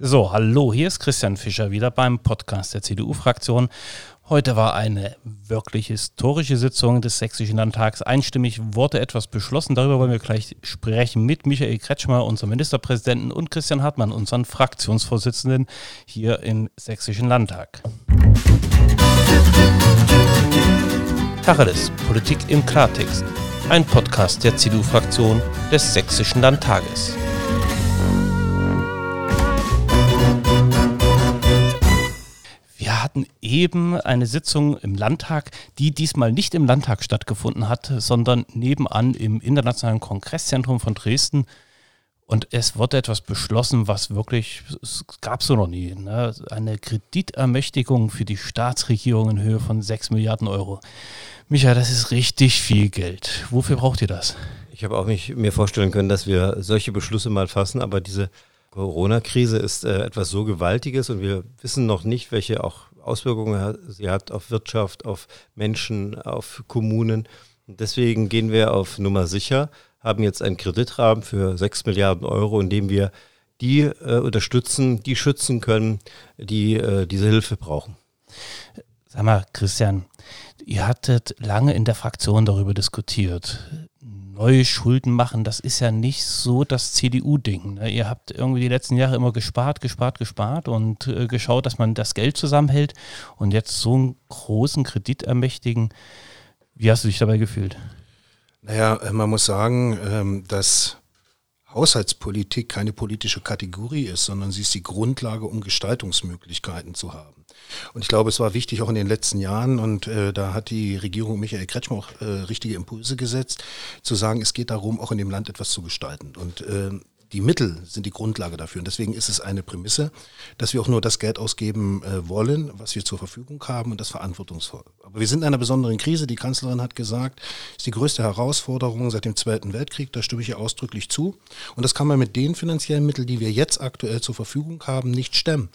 So, hallo, hier ist Christian Fischer wieder beim Podcast der CDU-Fraktion. Heute war eine wirklich historische Sitzung des Sächsischen Landtags. Einstimmig wurde etwas beschlossen. Darüber wollen wir gleich sprechen mit Michael Kretschmer, unserem Ministerpräsidenten, und Christian Hartmann, unseren Fraktionsvorsitzenden hier im Sächsischen Landtag. Tacheles, Politik im Klartext. Ein Podcast der CDU-Fraktion des Sächsischen Landtages. Hatten eben eine Sitzung im Landtag, die diesmal nicht im Landtag stattgefunden hat, sondern nebenan im Internationalen Kongresszentrum von Dresden. Und es wurde etwas beschlossen, was wirklich, es gab so noch nie. Ne? Eine Kreditermächtigung für die Staatsregierung in Höhe von 6 Milliarden Euro. Micha, das ist richtig viel Geld. Wofür braucht ihr das? Ich habe auch nicht mir vorstellen können, dass wir solche Beschlüsse mal fassen, aber diese Corona-Krise ist äh, etwas so Gewaltiges und wir wissen noch nicht, welche auch Auswirkungen sie hat auf Wirtschaft, auf Menschen, auf Kommunen. Und deswegen gehen wir auf Nummer sicher, haben jetzt einen Kreditrahmen für 6 Milliarden Euro, in dem wir die äh, unterstützen, die schützen können, die äh, diese Hilfe brauchen. Sag mal, Christian, ihr hattet lange in der Fraktion darüber diskutiert neue Schulden machen, das ist ja nicht so das CDU-Ding. Ne? Ihr habt irgendwie die letzten Jahre immer gespart, gespart, gespart und äh, geschaut, dass man das Geld zusammenhält und jetzt so einen großen Kredit ermächtigen. Wie hast du dich dabei gefühlt? Naja, äh, man muss sagen, ähm, dass Haushaltspolitik keine politische Kategorie ist, sondern sie ist die Grundlage, um Gestaltungsmöglichkeiten zu haben. Und ich glaube, es war wichtig auch in den letzten Jahren und äh, da hat die Regierung Michael Kretschmer auch äh, richtige Impulse gesetzt, zu sagen, es geht darum, auch in dem Land etwas zu gestalten. Und äh, die Mittel sind die Grundlage dafür. Und deswegen ist es eine Prämisse, dass wir auch nur das Geld ausgeben äh, wollen, was wir zur Verfügung haben und das verantwortungsvoll. Aber wir sind in einer besonderen Krise. Die Kanzlerin hat gesagt, ist die größte Herausforderung seit dem Zweiten Weltkrieg. Da stimme ich ihr ausdrücklich zu. Und das kann man mit den finanziellen Mitteln, die wir jetzt aktuell zur Verfügung haben, nicht stemmen.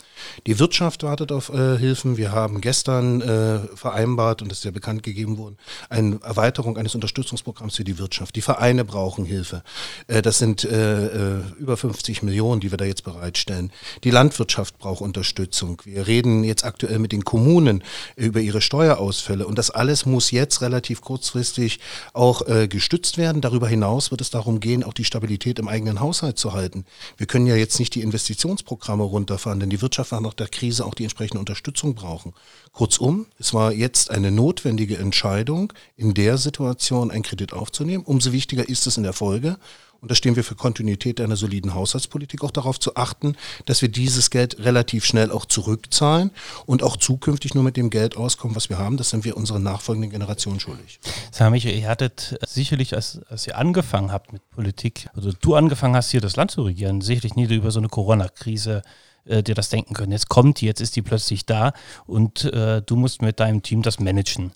Die Wirtschaft wartet auf äh, Hilfen. Wir haben gestern äh, vereinbart, und das ist ja bekannt gegeben worden, eine Erweiterung eines Unterstützungsprogramms für die Wirtschaft. Die Vereine brauchen Hilfe. Äh, das sind äh, äh, über 50 Millionen, die wir da jetzt bereitstellen. Die Landwirtschaft braucht Unterstützung. Wir reden jetzt aktuell mit den Kommunen über ihre Steuerausfälle und das alles muss jetzt relativ kurzfristig auch äh, gestützt werden. Darüber hinaus wird es darum gehen, auch die Stabilität im eigenen Haushalt zu halten. Wir können ja jetzt nicht die Investitionsprogramme runterfahren, denn die Wirtschaft wird nach der Krise auch die entsprechende Unterstützung brauchen. Kurzum, es war jetzt eine notwendige Entscheidung, in der Situation einen Kredit aufzunehmen. Umso wichtiger ist es in der Folge und da stehen wir für Kontinuität einer soliden Haushaltspolitik auch darauf zu achten, dass wir dieses Geld relativ schnell auch zurückzahlen und auch zukünftig nur mit dem Geld auskommen, was wir haben. Das sind wir unseren nachfolgenden Generationen schuldig. Sag Michael, ihr hattet sicherlich, als, als ihr angefangen habt mit Politik, also du angefangen hast, hier das Land zu regieren, sicherlich nie über so eine Corona-Krise äh, dir das denken können. Jetzt kommt die, jetzt ist die plötzlich da und äh, du musst mit deinem Team das managen.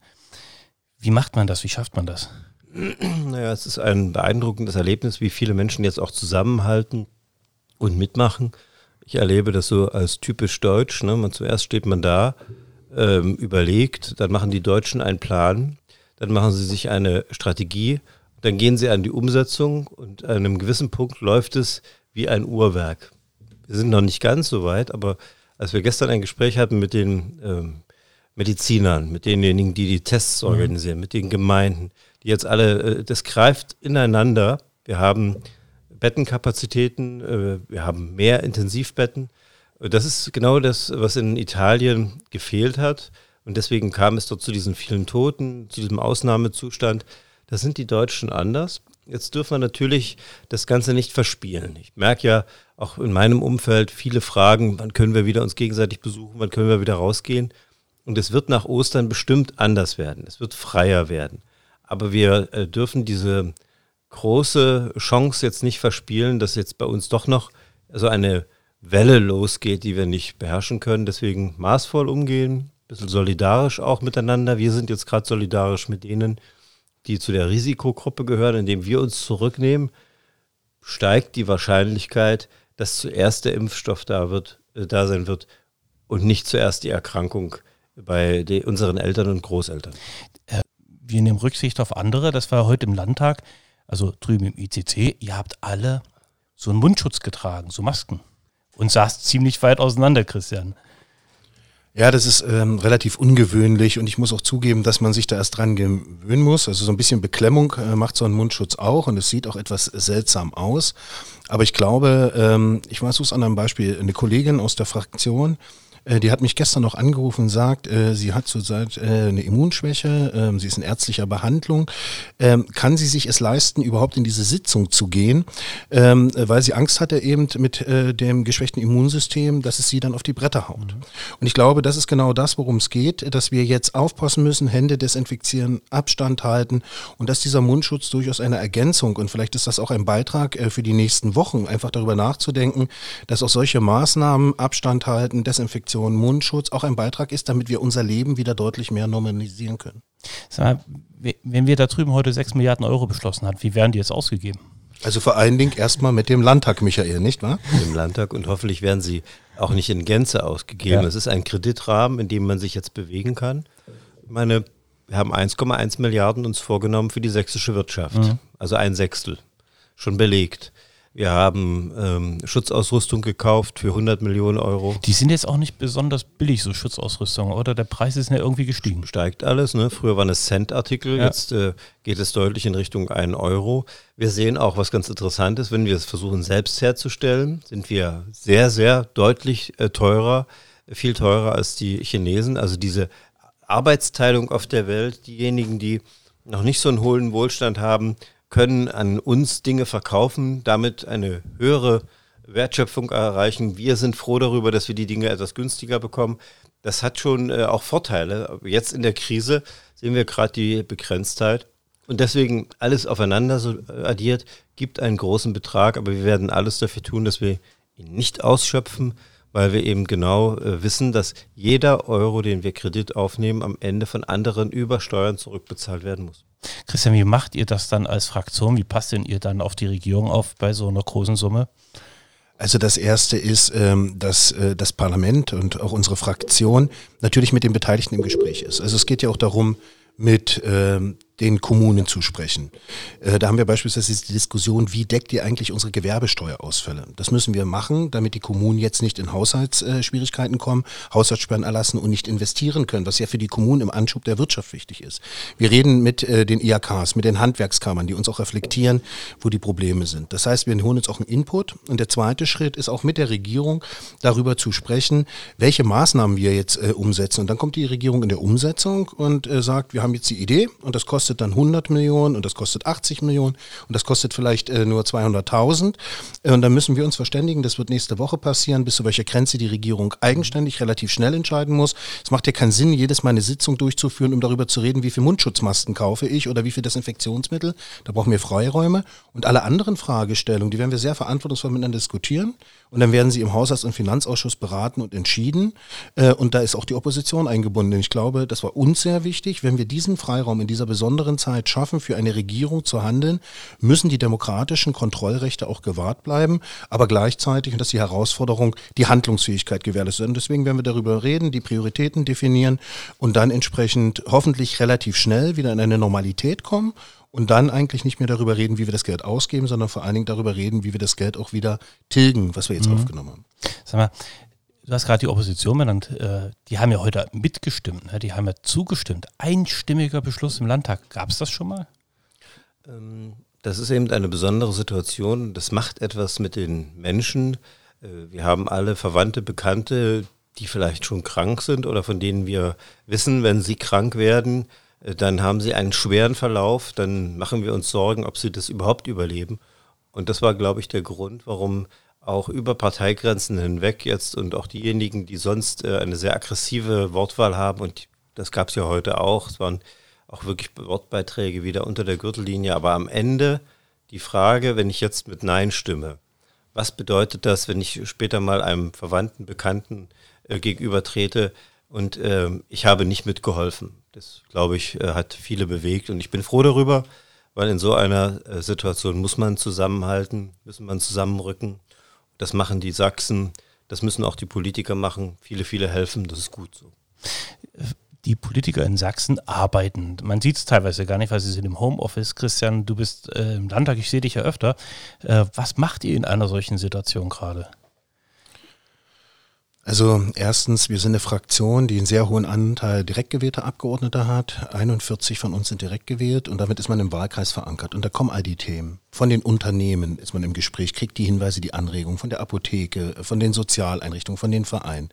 Wie macht man das? Wie schafft man das? Naja, es ist ein beeindruckendes Erlebnis, wie viele Menschen jetzt auch zusammenhalten und mitmachen. Ich erlebe das so als typisch deutsch. Ne? Man, zuerst steht man da, ähm, überlegt, dann machen die Deutschen einen Plan, dann machen sie sich eine Strategie, dann gehen sie an die Umsetzung und an einem gewissen Punkt läuft es wie ein Uhrwerk. Wir sind noch nicht ganz so weit, aber als wir gestern ein Gespräch hatten mit den ähm, Medizinern, mit denjenigen, die die Tests mhm. organisieren, mit den Gemeinden, die jetzt alle, äh, das greift ineinander. Wir haben Bettenkapazitäten, äh, wir haben mehr Intensivbetten. Das ist genau das, was in Italien gefehlt hat. Und deswegen kam es dort zu diesen vielen Toten, zu diesem Ausnahmezustand. Da sind die Deutschen anders. Jetzt dürfen wir natürlich das Ganze nicht verspielen. Ich merke ja auch in meinem Umfeld viele Fragen, wann können wir wieder uns gegenseitig besuchen, wann können wir wieder rausgehen. Und es wird nach Ostern bestimmt anders werden. Es wird freier werden. Aber wir äh, dürfen diese große Chance jetzt nicht verspielen, dass jetzt bei uns doch noch so eine Welle losgeht, die wir nicht beherrschen können. Deswegen maßvoll umgehen, ein bisschen solidarisch auch miteinander. Wir sind jetzt gerade solidarisch mit denen, die zu der Risikogruppe gehören, indem wir uns zurücknehmen, steigt die Wahrscheinlichkeit, dass zuerst der Impfstoff da wird, äh, da sein wird und nicht zuerst die Erkrankung bei unseren Eltern und Großeltern. Wir nehmen Rücksicht auf andere. Das war heute im Landtag, also drüben im ICC. Ihr habt alle so einen Mundschutz getragen, so Masken. und saß ziemlich weit auseinander, Christian. Ja, das ist ähm, relativ ungewöhnlich und ich muss auch zugeben, dass man sich da erst dran gewöhnen muss. Also so ein bisschen Beklemmung äh, macht so ein Mundschutz auch und es sieht auch etwas seltsam aus. Aber ich glaube, ähm, ich versuche es an einem Beispiel, eine Kollegin aus der Fraktion, äh, die hat mich gestern noch angerufen und sagt, äh, sie hat zurzeit äh, eine Immunschwäche, ähm, sie ist in ärztlicher Behandlung. Ähm, kann sie sich es leisten, überhaupt in diese Sitzung zu gehen, ähm, weil sie Angst hatte eben mit dem geschwächten Immunsystem, dass es sie dann auf die Bretter haut. Mhm. Und ich glaube, das ist genau das, worum es geht, dass wir jetzt aufpassen müssen, Hände desinfizieren, Abstand halten und dass dieser Mundschutz durchaus eine Ergänzung und vielleicht ist das auch ein Beitrag für die nächsten Wochen, einfach darüber nachzudenken, dass auch solche Maßnahmen, Abstand halten, Desinfektion, Prävention, Mundschutz auch ein Beitrag ist, damit wir unser Leben wieder deutlich mehr normalisieren können. Sag mal, wenn wir da drüben heute 6 Milliarden Euro beschlossen haben, wie werden die jetzt ausgegeben? Also vor allen Dingen erstmal mit dem Landtag, Michael, nicht wahr? Im Landtag und hoffentlich werden sie auch nicht in Gänze ausgegeben. Ja. Es ist ein Kreditrahmen, in dem man sich jetzt bewegen kann. Ich meine, wir haben 1,1 Milliarden uns vorgenommen für die sächsische Wirtschaft. Mhm. Also ein Sechstel. Schon belegt. Wir haben ähm, Schutzausrüstung gekauft für 100 Millionen Euro. Die sind jetzt auch nicht besonders billig, so Schutzausrüstung, oder? Der Preis ist ja irgendwie gestiegen. Steigt alles. Ne? Früher waren es Cent-Artikel, ja. jetzt äh, geht es deutlich in Richtung 1 Euro. Wir sehen auch, was ganz interessant ist, wenn wir es versuchen selbst herzustellen, sind wir sehr, sehr deutlich äh, teurer, viel teurer als die Chinesen. Also diese Arbeitsteilung auf der Welt, diejenigen, die noch nicht so einen hohen Wohlstand haben, können an uns Dinge verkaufen, damit eine höhere Wertschöpfung erreichen. Wir sind froh darüber, dass wir die Dinge etwas günstiger bekommen. Das hat schon äh, auch Vorteile. Jetzt in der Krise sehen wir gerade die Begrenztheit. Und deswegen alles aufeinander so addiert, gibt einen großen Betrag, aber wir werden alles dafür tun, dass wir ihn nicht ausschöpfen, weil wir eben genau äh, wissen, dass jeder Euro, den wir Kredit aufnehmen, am Ende von anderen über Steuern zurückbezahlt werden muss. Christian, wie macht ihr das dann als Fraktion? Wie passt denn ihr dann auf die Regierung auf bei so einer großen Summe? Also das Erste ist, ähm, dass äh, das Parlament und auch unsere Fraktion natürlich mit den Beteiligten im Gespräch ist. Also es geht ja auch darum, mit ähm, den Kommunen zu sprechen. Äh, da haben wir beispielsweise die Diskussion, wie deckt ihr eigentlich unsere Gewerbesteuerausfälle? Das müssen wir machen, damit die Kommunen jetzt nicht in Haushaltsschwierigkeiten kommen, Haushaltssperren erlassen und nicht investieren können, was ja für die Kommunen im Anschub der Wirtschaft wichtig ist. Wir reden mit äh, den IAKs, mit den Handwerkskammern, die uns auch reflektieren, wo die Probleme sind. Das heißt, wir holen uns auch einen Input. Und der zweite Schritt ist auch mit der Regierung darüber zu sprechen, welche Maßnahmen wir jetzt äh, umsetzen. Und dann kommt die Regierung in der Umsetzung und sagt, wir haben jetzt die Idee und das kostet kostet dann 100 Millionen und das kostet 80 Millionen und das kostet vielleicht äh, nur 200.000. Äh, und dann müssen wir uns verständigen, das wird nächste Woche passieren, bis zu welcher Grenze die Regierung eigenständig relativ schnell entscheiden muss. Es macht ja keinen Sinn, jedes Mal eine Sitzung durchzuführen, um darüber zu reden, wie viel Mundschutzmasken kaufe ich oder wie viel Desinfektionsmittel. Da brauchen wir Freiräume. Und alle anderen Fragestellungen, die werden wir sehr verantwortungsvoll miteinander diskutieren. Und dann werden sie im Haushalts- und Finanzausschuss beraten und entschieden. Äh, und da ist auch die Opposition eingebunden. Ich glaube, das war uns sehr wichtig. Wenn wir diesen Freiraum in dieser besonderen Zeit schaffen, für eine Regierung zu handeln, müssen die demokratischen Kontrollrechte auch gewahrt bleiben. Aber gleichzeitig, und das ist die Herausforderung, die Handlungsfähigkeit gewährleistet. Und deswegen werden wir darüber reden, die Prioritäten definieren und dann entsprechend hoffentlich relativ schnell wieder in eine Normalität kommen und dann eigentlich nicht mehr darüber reden, wie wir das Geld ausgeben, sondern vor allen Dingen darüber reden, wie wir das Geld auch wieder tilgen, was wir jetzt mhm. aufgenommen haben. Sag mal, du hast gerade die Opposition benannt, äh, die haben ja heute mitgestimmt, ne? die haben ja zugestimmt. Einstimmiger Beschluss im Landtag. Gab es das schon mal? Ähm, das ist eben eine besondere Situation. Das macht etwas mit den Menschen. Äh, wir haben alle Verwandte, Bekannte, die vielleicht schon krank sind oder von denen wir wissen, wenn sie krank werden, äh, dann haben sie einen schweren Verlauf, dann machen wir uns Sorgen, ob sie das überhaupt überleben. Und das war, glaube ich, der Grund, warum auch über Parteigrenzen hinweg jetzt und auch diejenigen, die sonst äh, eine sehr aggressive Wortwahl haben, und das gab es ja heute auch, es waren auch wirklich Wortbeiträge wieder unter der Gürtellinie, aber am Ende die Frage, wenn ich jetzt mit Nein stimme, was bedeutet das, wenn ich später mal einem Verwandten, Bekannten äh, gegenübertrete und äh, ich habe nicht mitgeholfen? Das, glaube ich, äh, hat viele bewegt und ich bin froh darüber, weil in so einer äh, Situation muss man zusammenhalten, müssen man zusammenrücken. Das machen die Sachsen, das müssen auch die Politiker machen. Viele, viele helfen, das ist gut so. Die Politiker in Sachsen arbeiten. Man sieht es teilweise gar nicht, weil sie sind im Homeoffice. Christian, du bist äh, im Landtag, ich sehe dich ja öfter. Äh, was macht ihr in einer solchen Situation gerade? Also erstens, wir sind eine Fraktion, die einen sehr hohen Anteil direkt gewählter Abgeordneter hat. 41 von uns sind direkt gewählt und damit ist man im Wahlkreis verankert. Und da kommen all die Themen. Von den Unternehmen ist man im Gespräch, kriegt die Hinweise, die Anregungen von der Apotheke, von den Sozialeinrichtungen, von den Vereinen.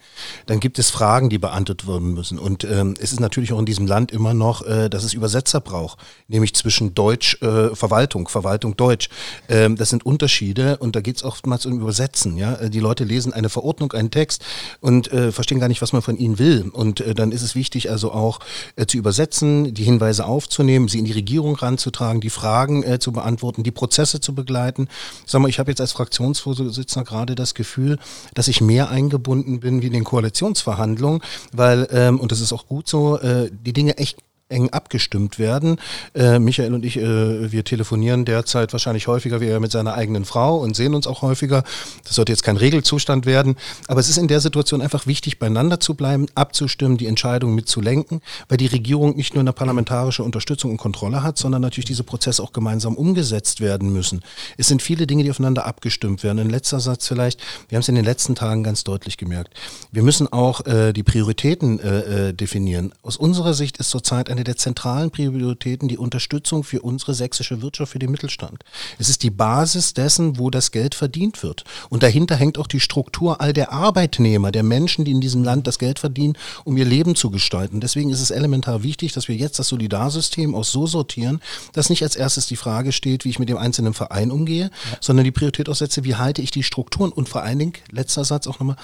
Dann gibt es Fragen, die beantwortet werden müssen. Und ähm, es ist natürlich auch in diesem Land immer noch, äh, dass es Übersetzer braucht, nämlich zwischen Deutsch, äh, Verwaltung, Verwaltung, Deutsch. Ähm, das sind Unterschiede und da geht es oftmals um Übersetzen. Ja? Die Leute lesen eine Verordnung, einen Text und äh, verstehen gar nicht, was man von ihnen will. Und äh, dann ist es wichtig, also auch äh, zu übersetzen, die Hinweise aufzunehmen, sie in die Regierung ranzutragen, die Fragen äh, zu beantworten, die Prozesse zu begleiten. Sag mal, ich habe jetzt als Fraktionsvorsitzender gerade das Gefühl, dass ich mehr eingebunden bin wie in den Koalitionsverhandlungen, weil, ähm, und das ist auch gut so, äh, die Dinge echt eng abgestimmt werden. Äh, Michael und ich, äh, wir telefonieren derzeit wahrscheinlich häufiger wie er mit seiner eigenen Frau und sehen uns auch häufiger. Das sollte jetzt kein Regelzustand werden, aber es ist in der Situation einfach wichtig, beieinander zu bleiben, abzustimmen, die Entscheidungen mitzulenken, weil die Regierung nicht nur eine parlamentarische Unterstützung und Kontrolle hat, sondern natürlich diese Prozesse auch gemeinsam umgesetzt werden müssen. Es sind viele Dinge, die aufeinander abgestimmt werden. Ein letzter Satz vielleicht, wir haben es in den letzten Tagen ganz deutlich gemerkt. Wir müssen auch äh, die Prioritäten äh, äh definieren. Aus unserer Sicht ist zurzeit eine der zentralen Prioritäten die Unterstützung für unsere sächsische Wirtschaft, für den Mittelstand. Es ist die Basis dessen, wo das Geld verdient wird. Und dahinter hängt auch die Struktur all der Arbeitnehmer, der Menschen, die in diesem Land das Geld verdienen, um ihr Leben zu gestalten. Deswegen ist es elementar wichtig, dass wir jetzt das Solidarsystem auch so sortieren, dass nicht als erstes die Frage steht, wie ich mit dem einzelnen Verein umgehe, ja. sondern die Priorität aussetze, wie halte ich die Strukturen und vor allen Dingen, letzter Satz auch nochmal,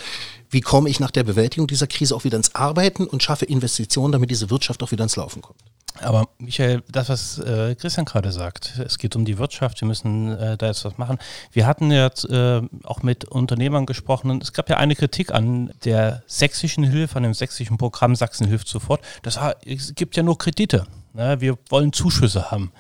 wie komme ich nach der Bewältigung dieser Krise auch wieder ins Arbeiten und schaffe Investitionen, damit diese Wirtschaft auch wieder ins Laufen kommt. Aber Michael, das, was äh, Christian gerade sagt, es geht um die Wirtschaft, wir müssen äh, da jetzt was machen. Wir hatten jetzt äh, auch mit Unternehmern gesprochen und es gab ja eine Kritik an der sächsischen Hilfe, an dem sächsischen Programm Sachsen hilft sofort. Das, es gibt ja nur Kredite. Ne? Wir wollen Zuschüsse haben.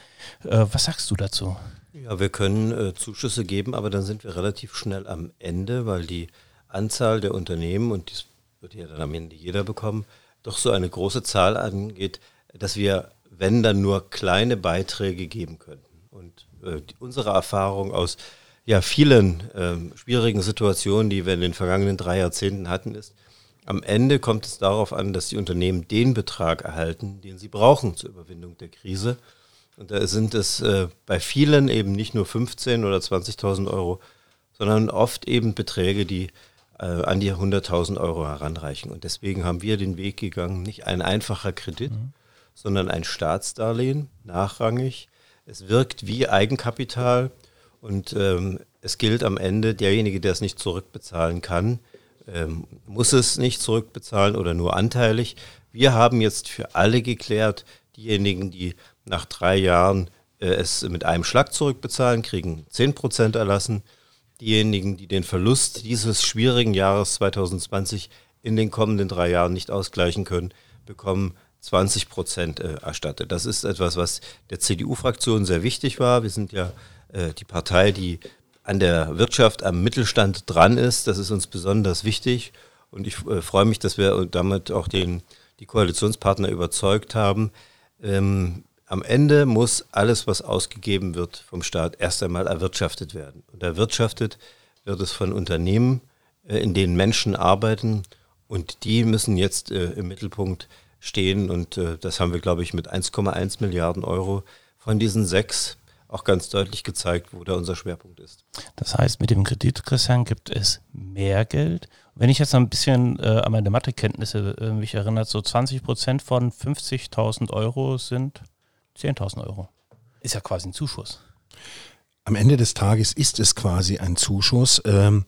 Äh, was sagst du dazu? Ja, wir können äh, Zuschüsse geben, aber dann sind wir relativ schnell am Ende, weil die Anzahl der Unternehmen, und das wird ja dann am Ende jeder bekommen, doch so eine große Zahl angeht, dass wir, wenn dann nur kleine Beiträge geben könnten. Und äh, die, unsere Erfahrung aus ja, vielen äh, schwierigen Situationen, die wir in den vergangenen drei Jahrzehnten hatten, ist, am Ende kommt es darauf an, dass die Unternehmen den Betrag erhalten, den sie brauchen zur Überwindung der Krise. Und da sind es äh, bei vielen eben nicht nur 15 oder 20.000 Euro, sondern oft eben Beträge, die äh, an die 100.000 Euro heranreichen. Und deswegen haben wir den Weg gegangen, nicht ein einfacher Kredit, mhm sondern ein Staatsdarlehen, nachrangig. Es wirkt wie Eigenkapital und ähm, es gilt am Ende, derjenige, der es nicht zurückbezahlen kann, ähm, muss es nicht zurückbezahlen oder nur anteilig. Wir haben jetzt für alle geklärt, diejenigen, die nach drei Jahren äh, es mit einem Schlag zurückbezahlen, kriegen 10% erlassen. Diejenigen, die den Verlust dieses schwierigen Jahres 2020 in den kommenden drei Jahren nicht ausgleichen können, bekommen 20 Prozent äh, erstattet. Das ist etwas, was der CDU-Fraktion sehr wichtig war. Wir sind ja äh, die Partei, die an der Wirtschaft, am Mittelstand dran ist. Das ist uns besonders wichtig. Und ich äh, freue mich, dass wir damit auch den, die Koalitionspartner überzeugt haben. Ähm, am Ende muss alles, was ausgegeben wird vom Staat, erst einmal erwirtschaftet werden. Und erwirtschaftet wird es von Unternehmen, äh, in denen Menschen arbeiten. Und die müssen jetzt äh, im Mittelpunkt stehen. Und äh, das haben wir, glaube ich, mit 1,1 Milliarden Euro von diesen sechs auch ganz deutlich gezeigt, wo da unser Schwerpunkt ist. Das heißt, mit dem Kredit, Christian, gibt es mehr Geld. Wenn ich jetzt ein bisschen äh, an meine Mathekenntnisse äh, mich erinnere, so 20 Prozent von 50.000 Euro sind 10.000 Euro. Ist ja quasi ein Zuschuss. Am Ende des Tages ist es quasi ein Zuschuss. Ähm,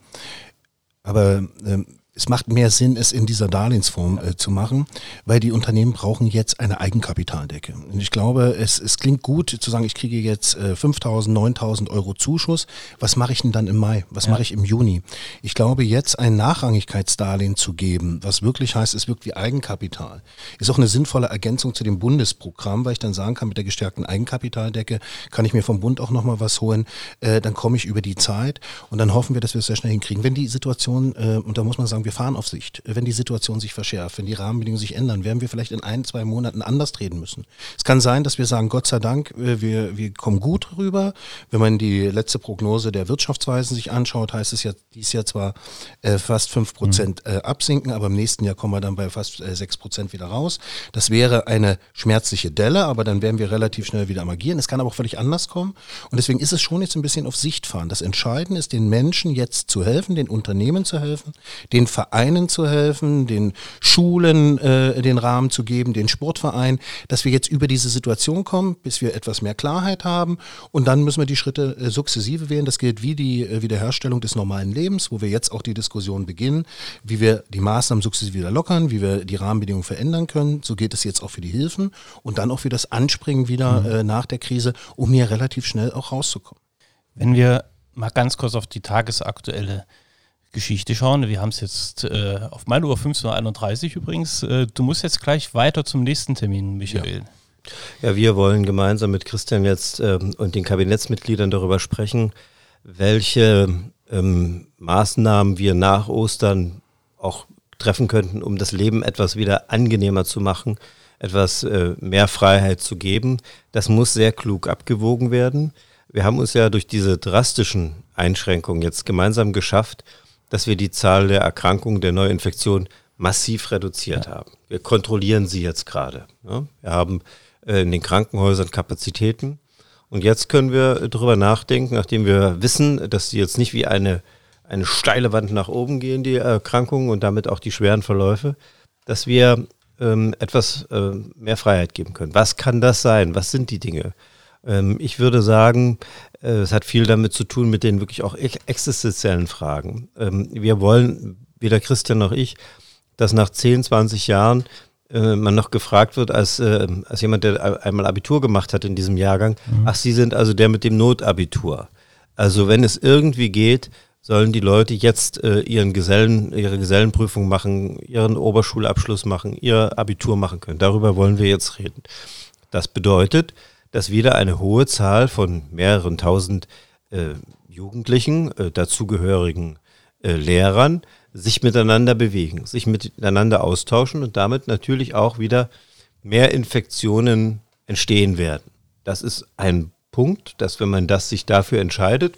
aber ähm, es macht mehr Sinn, es in dieser Darlehensform äh, zu machen, weil die Unternehmen brauchen jetzt eine Eigenkapitaldecke. Und ich glaube, es, es klingt gut zu sagen, ich kriege jetzt äh, 5.000, 9.000 Euro Zuschuss. Was mache ich denn dann im Mai? Was ja. mache ich im Juni? Ich glaube, jetzt ein Nachrangigkeitsdarlehen zu geben, was wirklich heißt, es wirkt wie Eigenkapital, ist auch eine sinnvolle Ergänzung zu dem Bundesprogramm, weil ich dann sagen kann, mit der gestärkten Eigenkapitaldecke kann ich mir vom Bund auch nochmal was holen. Äh, dann komme ich über die Zeit und dann hoffen wir, dass wir es sehr schnell hinkriegen. Wenn die Situation, äh, und da muss man sagen, sagen, wir fahren auf Sicht. Wenn die Situation sich verschärft, wenn die Rahmenbedingungen sich ändern, werden wir vielleicht in ein, zwei Monaten anders reden müssen. Es kann sein, dass wir sagen, Gott sei Dank, äh, wir, wir kommen gut rüber. Wenn man die letzte Prognose der Wirtschaftsweisen sich anschaut, heißt es ja dies Jahr zwar äh, fast fünf Prozent mhm. äh, absinken, aber im nächsten Jahr kommen wir dann bei fast äh, sechs Prozent wieder raus. Das wäre eine schmerzliche Delle, aber dann werden wir relativ schnell wieder am Agieren. Es kann aber auch völlig anders kommen. Und deswegen ist es schon jetzt ein bisschen auf Sicht fahren. Das Entscheidende ist, den Menschen jetzt zu helfen, den Unternehmen zu helfen, den Vereinen zu helfen, den Schulen äh, den Rahmen zu geben, den Sportverein, dass wir jetzt über diese Situation kommen, bis wir etwas mehr Klarheit haben. Und dann müssen wir die Schritte äh, sukzessive wählen. Das gilt wie die äh, Wiederherstellung des normalen Lebens, wo wir jetzt auch die Diskussion beginnen, wie wir die Maßnahmen sukzessive wieder lockern, wie wir die Rahmenbedingungen verändern können. So geht es jetzt auch für die Hilfen und dann auch für das Anspringen wieder mhm. äh, nach der Krise, um hier relativ schnell auch rauszukommen. Wenn wir mal ganz kurz auf die tagesaktuelle Geschichte schauen. Wir haben es jetzt äh, auf meine Uhr 15.31 Uhr übrigens. Äh, du musst jetzt gleich weiter zum nächsten Termin, Michael. Ja, ja wir wollen gemeinsam mit Christian jetzt ähm, und den Kabinettsmitgliedern darüber sprechen, welche ähm, Maßnahmen wir nach Ostern auch treffen könnten, um das Leben etwas wieder angenehmer zu machen, etwas äh, mehr Freiheit zu geben. Das muss sehr klug abgewogen werden. Wir haben uns ja durch diese drastischen Einschränkungen jetzt gemeinsam geschafft, dass wir die Zahl der Erkrankungen, der Neuinfektionen massiv reduziert ja. haben. Wir kontrollieren sie jetzt gerade. Ja? Wir haben äh, in den Krankenhäusern Kapazitäten. Und jetzt können wir darüber nachdenken, nachdem wir wissen, dass sie jetzt nicht wie eine, eine steile Wand nach oben gehen, die Erkrankungen und damit auch die schweren Verläufe, dass wir ähm, etwas äh, mehr Freiheit geben können. Was kann das sein? Was sind die Dinge? Ähm, ich würde sagen, äh, es hat viel damit zu tun mit den wirklich auch existenziellen Fragen. Ähm, wir wollen, weder Christian noch ich, dass nach 10, 20 Jahren äh, man noch gefragt wird, als, äh, als jemand, der einmal Abitur gemacht hat in diesem Jahrgang, mhm. ach, Sie sind also der mit dem Notabitur. Also wenn es irgendwie geht, sollen die Leute jetzt äh, ihren Gesellen, ihre Gesellenprüfung machen, ihren Oberschulabschluss machen, ihr Abitur machen können. Darüber wollen wir jetzt reden. Das bedeutet, dass wieder eine hohe Zahl von mehreren tausend äh, Jugendlichen, äh, dazugehörigen äh, Lehrern, sich miteinander bewegen, sich miteinander austauschen und damit natürlich auch wieder mehr Infektionen entstehen werden. Das ist ein Punkt, dass wenn man das sich dafür entscheidet,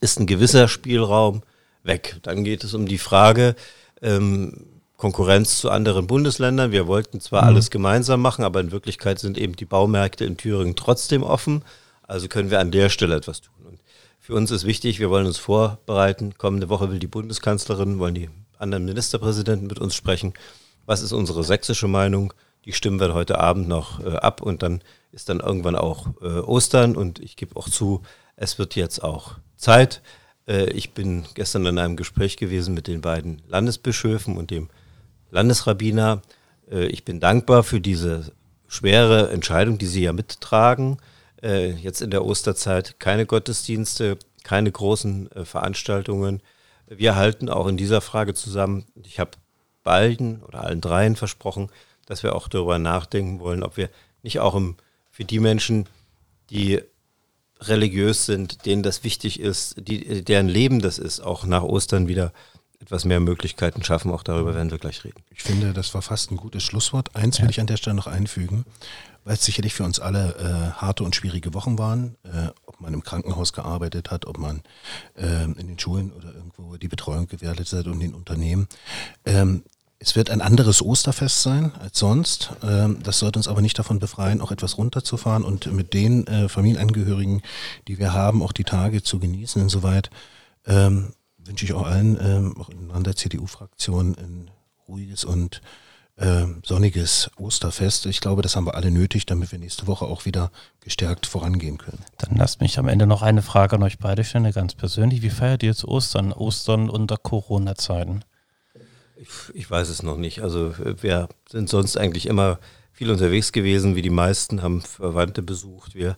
ist ein gewisser Spielraum weg. Dann geht es um die Frage, ähm, Konkurrenz zu anderen Bundesländern. Wir wollten zwar mhm. alles gemeinsam machen, aber in Wirklichkeit sind eben die Baumärkte in Thüringen trotzdem offen. Also können wir an der Stelle etwas tun. Und für uns ist wichtig, wir wollen uns vorbereiten. Kommende Woche will die Bundeskanzlerin, wollen die anderen Ministerpräsidenten mit uns sprechen. Was ist unsere sächsische Meinung? Die stimmen wir heute Abend noch äh, ab und dann ist dann irgendwann auch äh, Ostern und ich gebe auch zu, es wird jetzt auch Zeit. Äh, ich bin gestern in einem Gespräch gewesen mit den beiden Landesbischöfen und dem Landesrabbiner, äh, ich bin dankbar für diese schwere Entscheidung, die Sie ja mittragen. Äh, jetzt in der Osterzeit keine Gottesdienste, keine großen äh, Veranstaltungen. Wir halten auch in dieser Frage zusammen. Ich habe beiden oder allen dreien versprochen, dass wir auch darüber nachdenken wollen, ob wir nicht auch im, für die Menschen, die religiös sind, denen das wichtig ist, die, deren Leben das ist, auch nach Ostern wieder etwas mehr Möglichkeiten schaffen. Auch darüber werden wir gleich reden. Ich finde, das war fast ein gutes Schlusswort. Eins ja. will ich an der Stelle noch einfügen, weil es sicherlich für uns alle äh, harte und schwierige Wochen waren. Äh, ob man im Krankenhaus gearbeitet hat, ob man äh, in den Schulen oder irgendwo die Betreuung gewährleistet hat und in den Unternehmen. Ähm, es wird ein anderes Osterfest sein als sonst. Ähm, das sollte uns aber nicht davon befreien, auch etwas runterzufahren und mit den äh, Familienangehörigen, die wir haben, auch die Tage zu genießen. Insoweit ähm, wünsche ich auch allen, ähm, auch in der CDU-Fraktion, ein ruhiges und ähm, sonniges Osterfest. Ich glaube, das haben wir alle nötig, damit wir nächste Woche auch wieder gestärkt vorangehen können. Dann lasst mich am Ende noch eine Frage an euch beide stellen, ganz persönlich. Wie feiert ihr jetzt Ostern? Ostern unter Corona-Zeiten? Ich, ich, weiß es noch nicht. Also wir sind sonst eigentlich immer viel unterwegs gewesen, wie die meisten, haben Verwandte besucht. Wir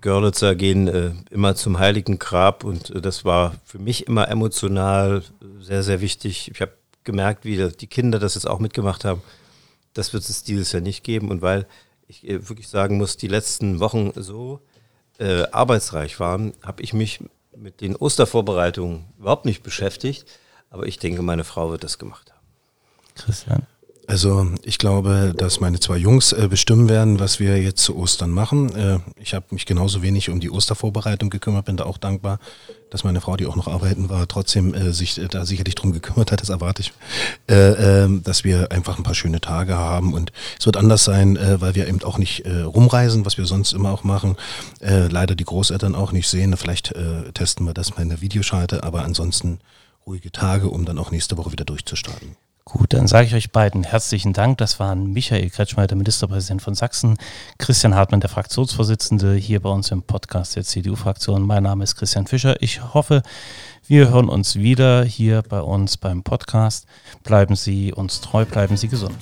Görlitzer gehen äh, immer zum Heiligen Grab und äh, das war für mich immer emotional sehr, sehr wichtig. Ich habe gemerkt, wie die Kinder das jetzt auch mitgemacht haben. Das wird es dieses Jahr nicht geben und weil ich äh, wirklich sagen muss, die letzten Wochen so äh, arbeitsreich waren, habe ich mich mit den Ostervorbereitungen überhaupt nicht beschäftigt. Aber ich denke, meine Frau wird das gemacht haben. Christian? Also ich glaube, dass meine zwei Jungs äh, bestimmen werden, was wir jetzt zu Ostern machen. Äh, ich habe mich genauso wenig um die Ostervorbereitung gekümmert, bin da auch dankbar, dass meine Frau, die auch noch arbeiten war, trotzdem äh, sich äh, da sicherlich drum gekümmert hat, das erwarte ich, äh, ähm, dass wir einfach ein paar schöne Tage haben. Und es wird anders sein, äh, weil wir eben auch nicht rumreisen, was wir sonst immer auch machen, leider die Großeltern auch nicht sehen, vielleicht testen wir das mal in der Videoschalte, aber ansonsten ruhige Tage, um dann auch nächste Woche wieder durchzustarten. Gut, dann sage ich euch beiden herzlichen Dank. Das waren Michael Kretschmer, der Ministerpräsident von Sachsen, Christian Hartmann, der Fraktionsvorsitzende hier bei uns im Podcast der CDU-Fraktion. Mein Name ist Christian Fischer. Ich hoffe, wir hören uns wieder hier bei uns beim Podcast. Bleiben Sie uns treu, bleiben Sie gesund.